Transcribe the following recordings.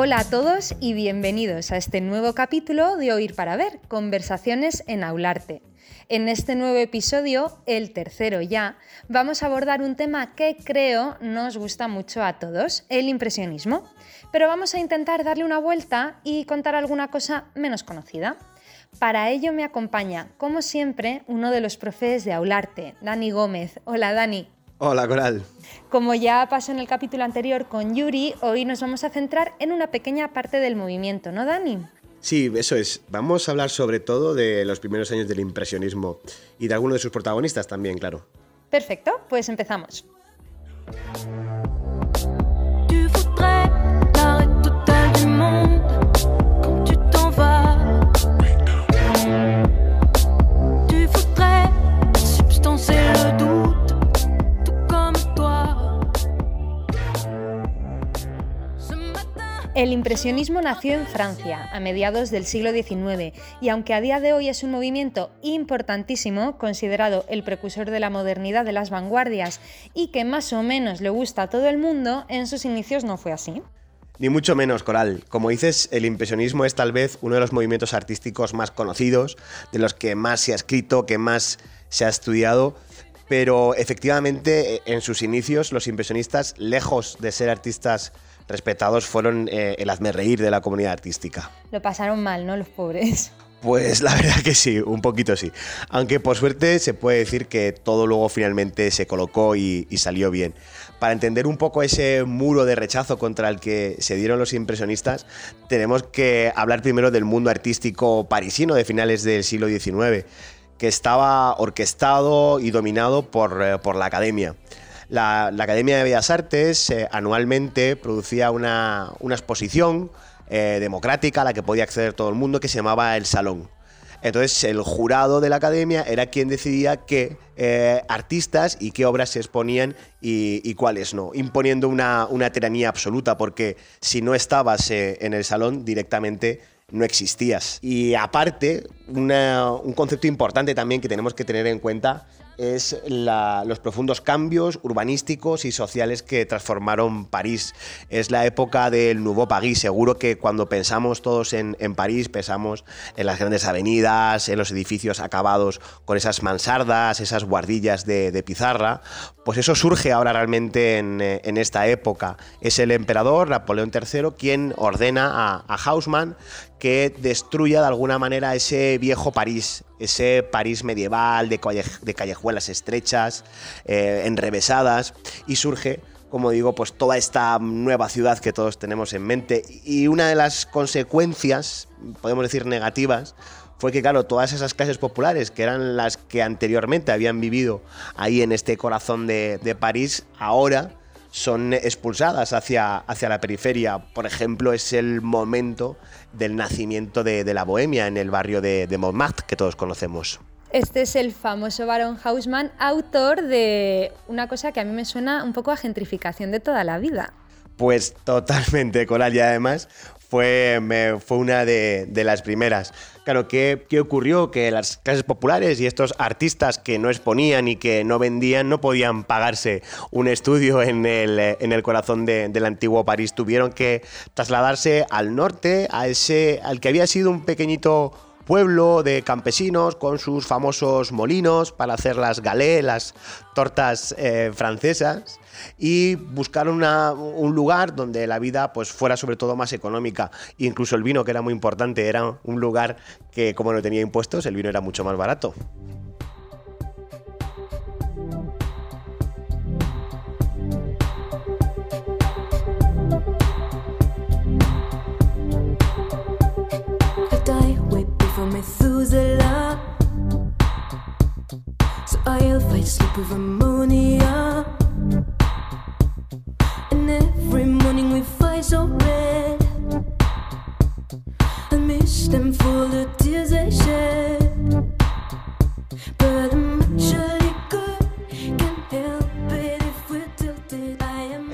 Hola a todos y bienvenidos a este nuevo capítulo de Oír para Ver, Conversaciones en Aularte. En este nuevo episodio, el tercero ya, vamos a abordar un tema que creo nos gusta mucho a todos, el impresionismo. Pero vamos a intentar darle una vuelta y contar alguna cosa menos conocida. Para ello me acompaña, como siempre, uno de los profes de Aularte, Dani Gómez. Hola Dani. Hola Coral. Como ya pasó en el capítulo anterior con Yuri, hoy nos vamos a centrar en una pequeña parte del movimiento, ¿no, Dani? Sí, eso es. Vamos a hablar sobre todo de los primeros años del impresionismo y de algunos de sus protagonistas también, claro. Perfecto, pues empezamos. El impresionismo nació en Francia a mediados del siglo XIX y aunque a día de hoy es un movimiento importantísimo, considerado el precursor de la modernidad de las vanguardias y que más o menos le gusta a todo el mundo, en sus inicios no fue así. Ni mucho menos, Coral. Como dices, el impresionismo es tal vez uno de los movimientos artísticos más conocidos, de los que más se ha escrito, que más se ha estudiado, pero efectivamente en sus inicios los impresionistas, lejos de ser artistas respetados fueron eh, el hazme reír de la comunidad artística. Lo pasaron mal, ¿no? Los pobres. Pues la verdad que sí, un poquito sí. Aunque por suerte se puede decir que todo luego finalmente se colocó y, salió bien. Para entender un poco ese muro de rechazo contra el que se dieron los impresionistas, tenemos que hablar primero del mundo artístico parisino de finales del siglo XIX, que estaba orquestado y dominado por, eh, por la academia. La, Academia de Bellas Artes eh, anualmente producía una, exposición eh, democrática a la que podía acceder todo el mundo que se llamaba El Salón. Entonces el jurado de la academia era quien decidía qué eh, artistas y qué obras se exponían y, cuáles no, imponiendo una, tiranía absoluta, porque si no estabas en el salón directamente no existías. Y aparte, un concepto importante también que tenemos que tener en cuenta es los profundos cambios urbanísticos y sociales que transformaron París. Es la época del Nouveau Paris. Seguro que cuando pensamos todos en, París, pensamos en las grandes avenidas, en los edificios acabados con esas mansardas, esas guardillas de, pizarra. Pues eso surge ahora realmente en, esta época. Es el emperador Napoleón III quien ordena a, a Haussmann que destruya de alguna manera ese viejo París, ese París medieval de, callejuelas estrechas, eh, enrevesadas, y surge como digo, pues toda esta nueva ciudad que todos tenemos en mente. Y una de las consecuencias, podemos decir negativas, fue que, claro, todas esas clases populares, que eran las que anteriormente habían vivido ahí en este corazón de, de París, ahora son expulsadas hacia, hacia la periferia. Por ejemplo, es el momento del nacimiento de, la bohemia en el barrio de, de, Montmartre que todos conocemos. Este es el famoso Baron Hausmann, autor de una cosa que a mí me suena un poco a gentrificación de toda la vida. Pues totalmente, Coral, y además fue, fue una de, las primeras. Claro, ¿qué, ¿qué, ocurrió? Que las clases populares y estos artistas que no exponían y que no vendían no podían pagarse un estudio en el, en el corazón del antiguo París. Tuvieron que trasladarse al norte, a ese, al que había sido un pequeñito pueblo de campesinos con sus famosos molinos para hacer las galés, las tortas eh, francesas y buscar un lugar donde la vida pues fuera sobre todo más económica. incluso el vino, que era muy importante, era un lugar que como no tenía impuestos, el vino era mucho más barato. of ammonia. And every morning we fight so red. I miss them for the tears they shed.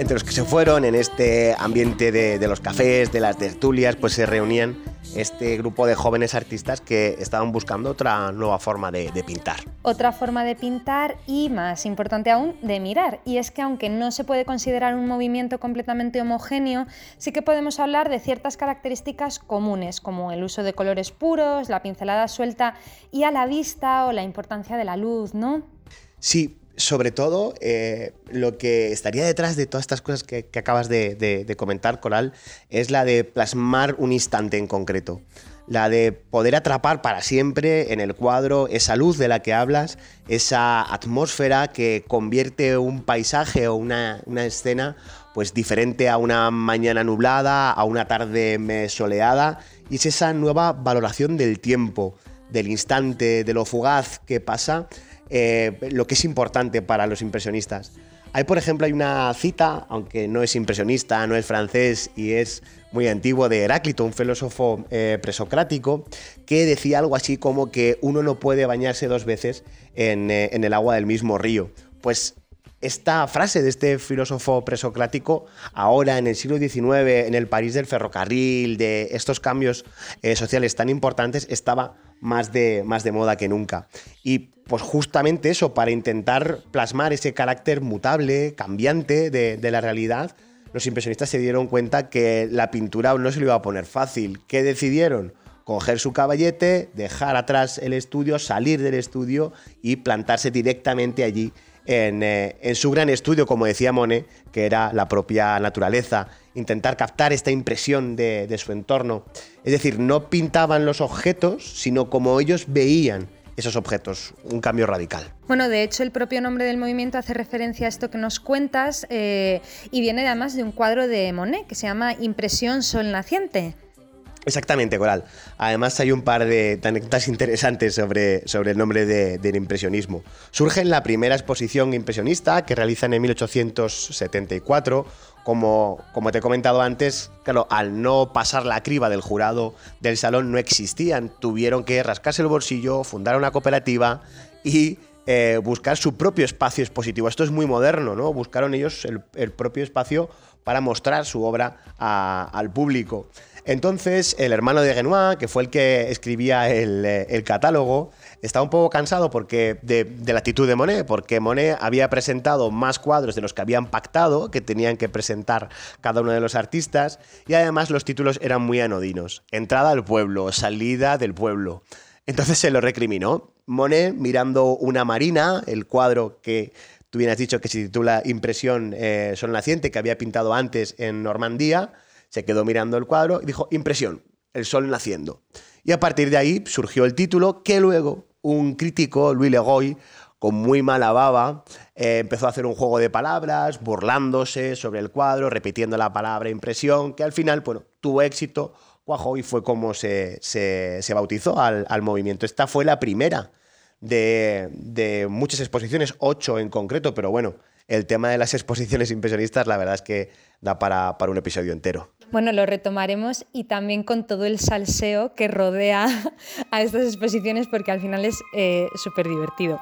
Entre los que se fueron en este ambiente de, los cafés, de las tertulias, pues se reunían este grupo de jóvenes artistas que estaban buscando otra nueva forma de, pintar. Otra forma de pintar y, más importante aún, de mirar. Y es que aunque no se puede considerar un movimiento completamente homogéneo, sí que podemos hablar de ciertas características comunes, como el uso de colores puros, la pincelada suelta y a la vista o la importancia de la luz, ¿no? Sí, sobre todo, eh, lo que estaría detrás de todas estas cosas que, acabas de, comentar, Coral, es la de plasmar un instante en concreto. La de poder atrapar para siempre en el cuadro esa luz de la que hablas, esa atmósfera que convierte un paisaje o una, una escena pues diferente a una mañana nublada, a una tarde soleada, y es esa nueva valoración del tiempo, del instante, de lo fugaz que pasa eh, lo que es importante para los impresionistas. Hay, por ejemplo, hay una cita, aunque no es impresionista, no es francés y es muy antiguo, de Heráclito, un filósofo eh, presocrático, que decía algo así como que uno no puede bañarse dos veces en, eh, en el agua del mismo río. Pues esta frase de este filósofo presocrático, ahora en el siglo XIX, en el París del ferrocarril, de estos cambios sociales tan importantes, estaba más de, más de moda que nunca. Y pues justamente eso, para intentar plasmar ese carácter mutable, cambiante de, de la realidad, los impresionistas se dieron cuenta que la pintura no se lo iba a poner fácil. ¿Qué decidieron? coger su caballete, dejar atrás el estudio, salir del estudio y plantarse directamente allí eh, en, su gran estudio, como decía Monet, que era la propia naturaleza, intentar captar esta impresión de, su entorno. Es decir, no pintaban los objetos, sino como ellos veían esos objetos, un cambio radical. Bueno, de hecho el propio nombre del movimiento hace referencia a esto que nos cuentas eh, y viene además de un cuadro de Monet que se llama Impresión Sol Naciente. Exactamente, Coral. Además hay un par de anécdotas interesantes sobre, sobre el nombre del impresionismo. Surge en la primera exposición impresionista que realizan en 1874. Como, como te he comentado antes, claro, al no pasar la criba del jurado del salón no existían. Tuvieron que rascarse el bolsillo, fundar una cooperativa y eh, buscar su propio espacio expositivo. Esto es muy moderno, ¿no? Buscaron ellos el, propio espacio para mostrar su obra al público. Entonces, el hermano de Renoir, que fue el que escribía el, eh, catálogo, estaba un poco cansado porque de, la actitud de Monet, porque Monet había presentado más cuadros de los que habían pactado, que tenían que presentar cada uno de los artistas, y además los títulos eran muy anodinos. Entrada al pueblo, salida del pueblo. Entonces se lo recriminó. Monet mirando una marina, el cuadro que tú bien has dicho que se titula Impresión eh, Naciente, que había pintado antes en Normandía, se quedó mirando el cuadro y dijo, impresión, el sol naciendo. Y a partir de ahí surgió el título que luego un crítico, Louis Legoy, con muy mala baba, eh, empezó a hacer un juego de palabras, burlándose sobre el cuadro, repitiendo la palabra impresión, que al final, bueno, tuvo éxito, cuajó y fue como se, bautizó al, movimiento. Esta fue la primera de, de muchas exposiciones, ocho en concreto, pero bueno, el tema de las exposiciones impresionistas, la verdad es que da para, un episodio entero. Bueno, lo retomaremos y también con todo el salseo que rodea a estas exposiciones porque al final es eh, súper divertido.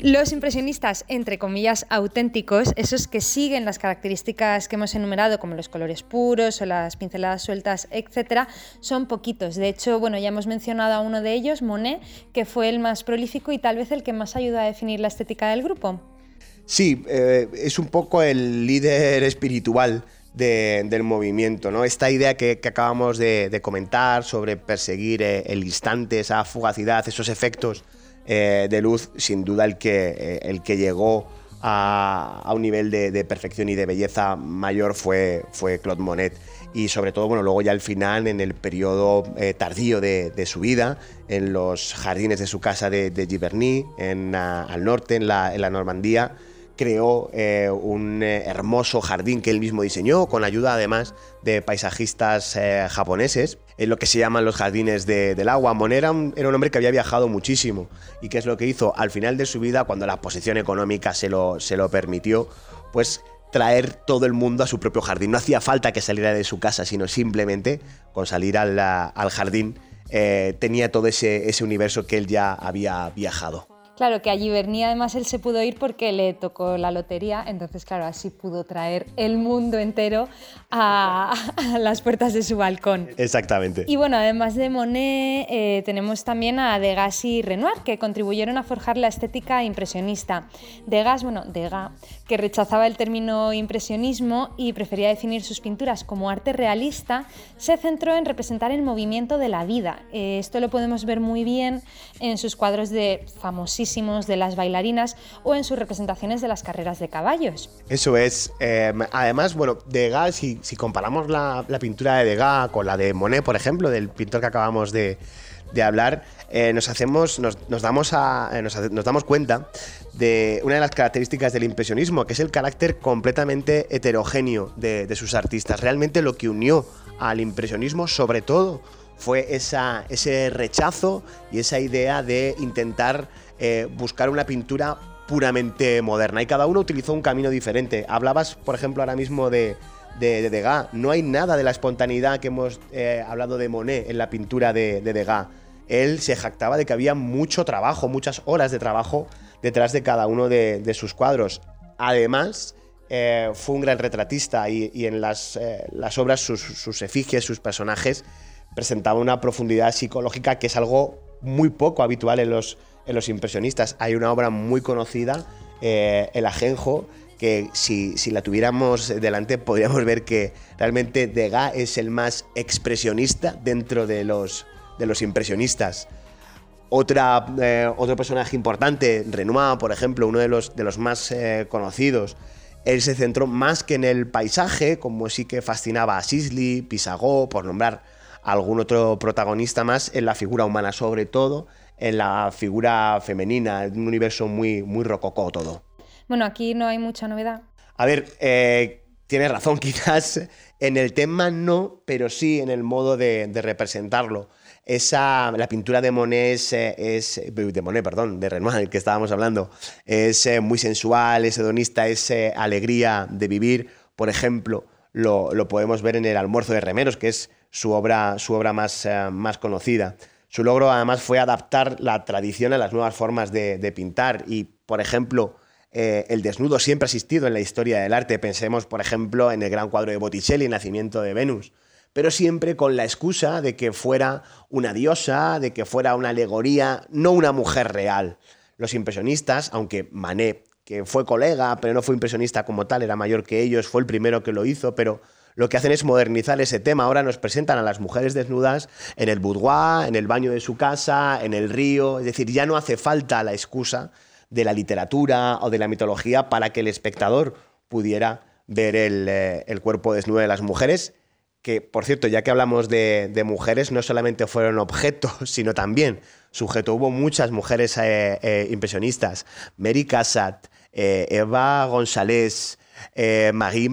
Los impresionistas, entre comillas, auténticos, esos que siguen las características que hemos enumerado, como los colores puros o las pinceladas sueltas, etc., son poquitos. De hecho, bueno, ya hemos mencionado a uno de ellos, Monet, que fue el más prolífico y tal vez el que más ayuda a definir la estética del grupo. Sí, eh, es un poco el líder espiritual del movimiento. ¿no? Esta idea que, acabamos de, comentar sobre perseguir eh, el instante, esa fugacidad, esos efectos eh, de luz, sin duda el que, eh, el que llegó a, un nivel de, perfección y de belleza mayor fue, fue Claude Monet. Y sobre todo, bueno, luego ya al final, en el periodo tardío de, su vida, en los jardines de su casa de, Giverny, en, al norte, en la, en la Normandía, creó eh, un eh, hermoso jardín que él mismo diseñó, con ayuda además de paisajistas eh, japoneses, en lo que se llaman los jardines del agua. Monet era un, hombre que había viajado muchísimo y que es lo que hizo al final de su vida, cuando la posición económica se lo, se lo permitió, pues traer todo el mundo a su propio jardín. No hacía falta que saliera de su casa, sino simplemente con salir al, jardín tenía todo ese, ese universo que él ya había viajado. Claro, que allí Berni además él se pudo ir porque le tocó la lotería, entonces claro, así pudo traer el mundo entero a, las puertas de su balcón. Exactamente. Y bueno, además de Monet, eh, tenemos también a Degas y Renoir, que contribuyeron a forjar la estética impresionista. Degas, bueno, Degas, que rechazaba el término impresionismo y prefería definir sus pinturas como arte realista, se centró en representar el movimiento de la vida. Eh, esto lo podemos ver muy bien en sus cuadros de de las bailarinas o en sus representaciones de las carreras de caballos. Eso es. Eh, además, bueno, Degas, si, si comparamos la, pintura de Degas con la de Monet, por ejemplo, del pintor que acabamos de, hablar, eh, nos, hacemos, nos, damos eh, nos, damos cuenta de una de las características del impresionismo, que es el carácter completamente heterogéneo de, de sus artistas. Realmente lo que unió al impresionismo, sobre todo, fue esa, ese rechazo y esa idea de intentar eh, buscar una pintura puramente moderna. Y cada uno utilizó un camino diferente. Hablabas, por ejemplo, ahora mismo de, de, Degas. No hay nada de la espontaneidad que hemos eh, hablado de Monet en la pintura de, Degas. Él se jactaba de que había mucho trabajo, muchas horas de trabajo detrás de cada uno de, sus cuadros. Además, eh, fue un gran retratista y, en las, las obras, sus, sus, efigies, sus personajes, presentaba una profundidad psicológica que es algo muy poco habitual en los, en los impresionistas. Hay una obra muy conocida, eh, El Ajenjo, que si, la tuviéramos delante podríamos ver que realmente Degas es el más expresionista dentro de los, de los impresionistas. Otra, eh, otro personaje importante, Renoir, por ejemplo, uno de los, de los más eh, conocidos, él se centró más que en el paisaje, como sí que fascinaba a Sisley, Pisagó, por nombrar algún otro protagonista más, en la figura humana sobre todo, en la figura femenina, en un universo muy, muy rococó todo. Bueno, aquí no hay mucha novedad. A ver, eh, tienes razón, quizás en el tema no, pero sí en el modo de, representarlo. Esa, la pintura de Monet es, es, de Monet, perdón, de Renoir, que estábamos hablando, es eh, muy sensual, es hedonista, es eh, alegría de vivir. Por ejemplo, lo, lo, podemos ver en el Almuerzo de Remeros, que es su obra, su obra más, más conocida. Su logro además fue adaptar la tradición a las nuevas formas de, pintar y, por ejemplo, eh, el desnudo siempre ha existido en la historia del arte. Pensemos, por ejemplo, en el gran cuadro de Botticelli, Nacimiento de Venus, pero siempre con la excusa de que fuera una diosa, de que fuera una alegoría, no una mujer real. Los impresionistas, aunque Manet, que fue colega, pero no fue impresionista como tal, era mayor que ellos, fue el primero que lo hizo, pero lo que hacen es modernizar ese tema. Ahora nos presentan a las mujeres desnudas en el boudoir, en el baño de su casa, en el río. Es decir, ya no hace falta la excusa de la literatura o de la mitología para que el espectador pudiera ver el, eh, cuerpo desnudo de las mujeres. Que, por cierto, ya que hablamos de, mujeres, no solamente fueron objetos, sino también sujeto. Hubo muchas mujeres eh, eh, impresionistas. Mary Cassatt, Eva González, Marie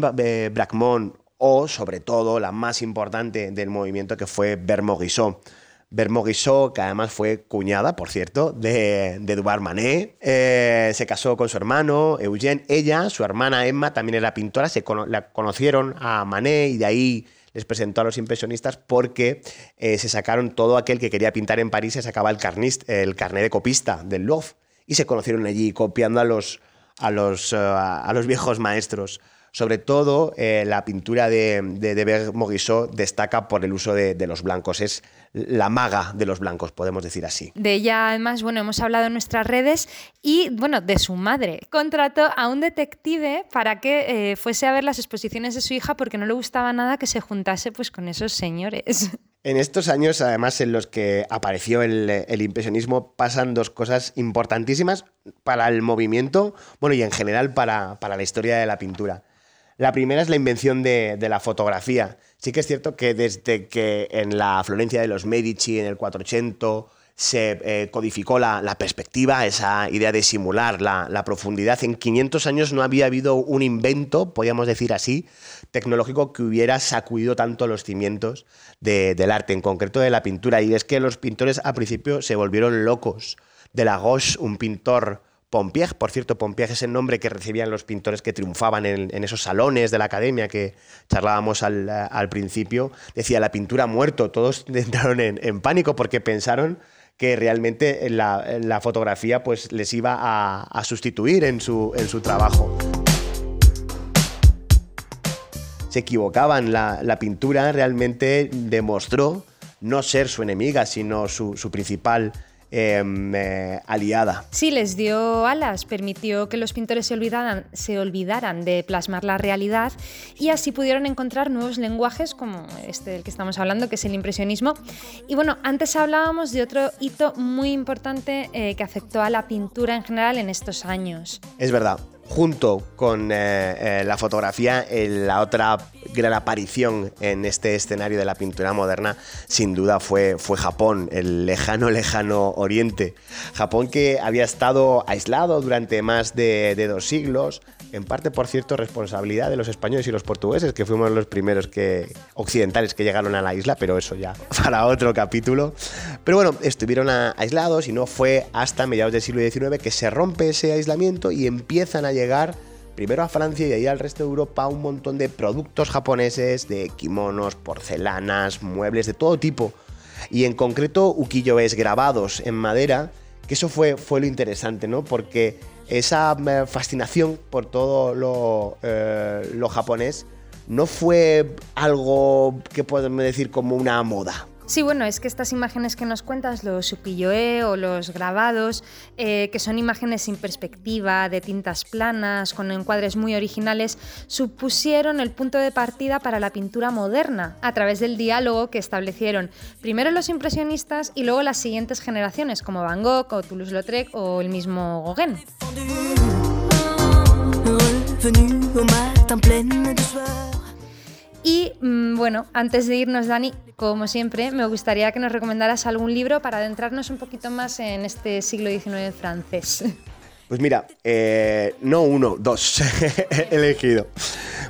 Bracmont, o sobre todo la más importante del movimiento que fue Bermoguisot. Bermoguisot, que además fue cuñada, por cierto, de, de Dubar Manet, eh, se casó con su hermano Eugène. Ella, su hermana Emma, también era pintora, se la conocieron a Manet y de ahí les presentó a los impresionistas porque eh, se sacaron todo aquel que quería pintar en París, se sacaba el, carnist, carnet de copista del Louvre y se conocieron allí copiando a los, a los, eh, a los viejos maestros. Sobre todo, eh, la pintura de, de, Moguisot destaca por el uso de, los blancos. Es la maga de los blancos, podemos decir así. De ella, además, bueno, hemos hablado en nuestras redes y, bueno, de su madre. Contrató a un detective para que eh, fuese a ver las exposiciones de su hija porque no le gustaba nada que se juntase pues, con esos señores. En estos años, además, en los que apareció el, impresionismo, pasan dos cosas importantísimas para el movimiento, bueno, y en general para, para la historia de la pintura. La primera es la invención de, la fotografía. Sí que es cierto que desde que en la Florencia de los Medici, en el 480, se eh, codificó la, perspectiva, esa idea de simular la, profundidad. En 500 años no había habido un invento, podríamos decir así, tecnológico que hubiera sacudido tanto los cimientos del arte, en concreto de la pintura. Y es que los pintores al principio se volvieron locos. De la Gauche, un pintor Pompier, por cierto, Pompier es el nombre que recibían los pintores que triunfaban en, esos salones de la academia que charlábamos al, principio, decía la pintura muerto, todos entraron en, pánico porque pensaron que realmente la, fotografía pues, les iba a, sustituir en su, en su trabajo. Se equivocaban. La, pintura realmente demostró no ser su enemiga, sino su, su principal Em, eh, aliada. Sí, les dio alas, permitió que los pintores se olvidaran, se olvidaran de plasmar la realidad y así pudieron encontrar nuevos lenguajes como este del que estamos hablando, que es el impresionismo. Y bueno, antes hablábamos de otro hito muy importante eh, que afectó a la pintura en general en estos años. Es verdad, junto con eh, la fotografía, la otra gran aparición en este escenario de la pintura moderna, sin duda fue, fue Japón, el lejano, lejano Oriente. Japón que había estado aislado durante más de, dos siglos, en parte, por cierto, responsabilidad de los españoles y los portugueses, que fuimos los primeros que, occidentales que llegaron a la isla, pero eso ya para otro capítulo. Pero bueno, estuvieron aislados y no fue hasta mediados del siglo XIX que se rompe ese aislamiento y empiezan a llegar primero a Francia y ahí al resto de Europa un montón de productos japoneses, de kimonos, porcelanas, muebles de todo tipo. Y en concreto ukiyo-es grabados en madera, que eso fue, fue lo interesante, ¿no? Porque esa eh, fascinación por todo lo, eh, lo japonés no fue algo que podemos decir como una moda, Sí, bueno, es que estas imágenes que nos cuentas, los ukiyo-e o los grabados, eh, que son imágenes sin perspectiva, de tintas planas, con encuadres muy originales, supusieron el punto de partida para la pintura moderna, a través del diálogo que establecieron primero los impresionistas y luego las siguientes generaciones, como Van Gogh o Toulouse-Lautrec o el mismo Gauguin. Y mm, bueno, antes de irnos, Dani, como siempre, me gustaría que nos recomendaras algún libro para adentrarnos un poquito más en este siglo XIX francés. Pues mira, eh, no uno, dos he elegido.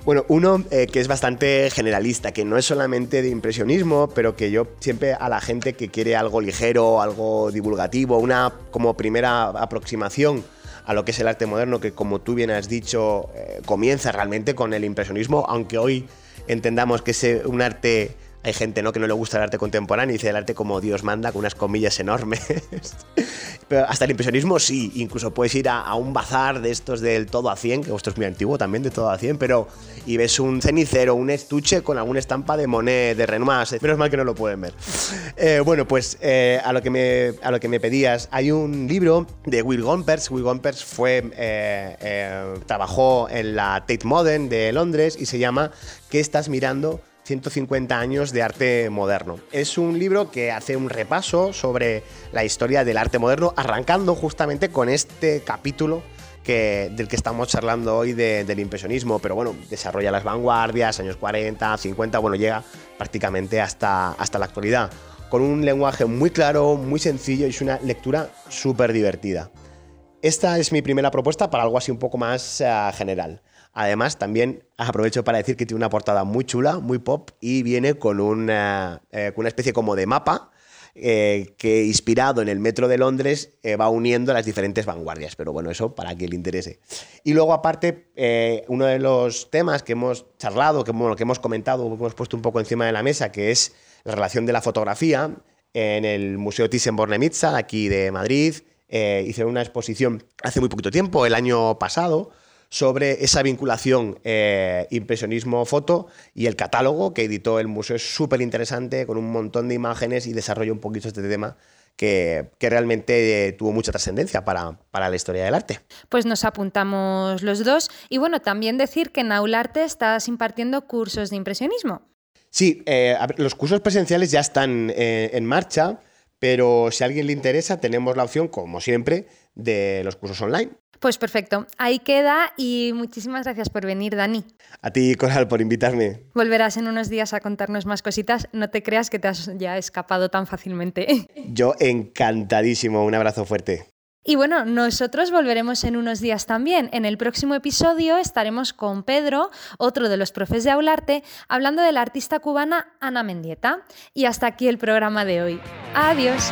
Bueno, uno eh, que es bastante generalista, que no es solamente de impresionismo, pero que yo siempre a la gente que quiere algo ligero, algo divulgativo, una como primera aproximación a lo que es el arte moderno, que como tú bien has dicho, eh, comienza realmente con el impresionismo, aunque hoy entendamos que es un arte hay gente ¿no? que no le gusta el arte contemporáneo y dice el arte como Dios manda, con unas comillas enormes. Pero hasta el impresionismo sí, incluso puedes ir a, un bazar de estos del todo a 100, que esto es muy antiguo también, de todo a 100, pero y ves un cenicero, un estuche con alguna estampa de Monet, de Renoir, menos mal que no lo pueden ver. Eh, bueno, pues eh, a, lo que me, a lo que me pedías, hay un libro de Will Gompers. Will Gompers fue, eh, trabajó en la Tate Modern de Londres y se llama ¿Qué estás mirando? 150 años de arte moderno. Es un libro que hace un repaso sobre la historia del arte moderno, arrancando justamente con este capítulo que, del que estamos charlando hoy del impresionismo, pero bueno, desarrolla las vanguardias, años 40, 50, bueno, llega prácticamente hasta, hasta la actualidad, con un lenguaje muy claro, muy sencillo y es una lectura súper divertida. Esta es mi primera propuesta para algo así un poco más eh, general. Además, también aprovecho para decir que tiene una portada muy chula, muy pop, y viene con una, eh, especie como de mapa eh, que, inspirado en el metro de Londres, eh, va uniendo las diferentes vanguardias. Pero bueno, eso para quien le interese. Y luego, aparte, uno de los temas que hemos charlado, que, que hemos comentado, que hemos puesto un poco encima de la mesa, que es la relación de la fotografía en el Museo Thyssen-Bornemisza, aquí de Madrid. hice una exposición hace muy poquito tiempo, el año pasado, sobre esa vinculación eh, impresionismo-foto y el catálogo que editó el museo es súper interesante, con un montón de imágenes y desarrolla un poquito este tema que, realmente eh, tuvo mucha trascendencia para, para, la historia del arte. Pues nos apuntamos los dos. Y bueno, también decir que en Aularte estás impartiendo cursos de impresionismo. Sí, eh, los cursos presenciales ya están en marcha, pero si a alguien le interesa, tenemos la opción, como siempre, de los cursos online. Pues perfecto, ahí queda y muchísimas gracias por venir, Dani. A ti, Coral, por invitarme. Volverás en unos días a contarnos más cositas, no te creas que te has ya escapado tan fácilmente. Yo encantadísimo, un abrazo fuerte. Y bueno, nosotros volveremos en unos días también. En el próximo episodio estaremos con Pedro, otro de los profes de Aularte, hablando de la artista cubana Ana Mendieta. Y hasta aquí el programa de hoy. Adiós.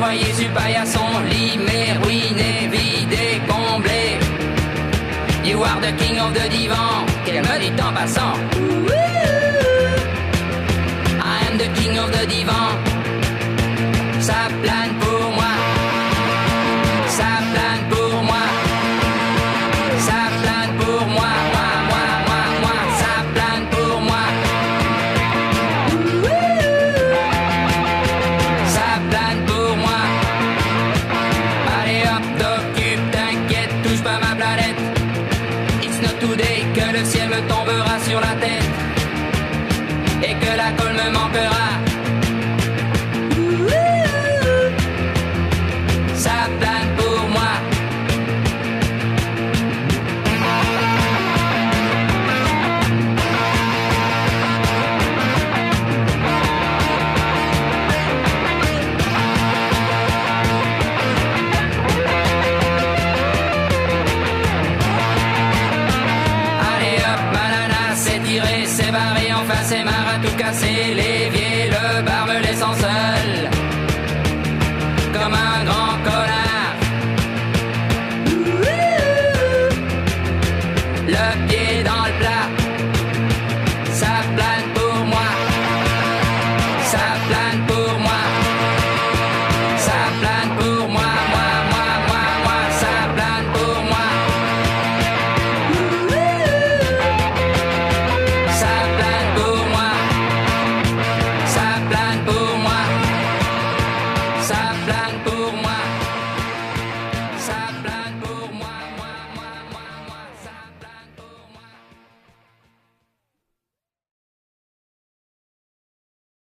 Vibration de s'envoyer sur paillasson. Lit, mais ruiné, vidé, comblé. You are the king of the divan, qu'elle me dit en passant. I am the king of the divan. La tête. Et que la colle me manquera. come a man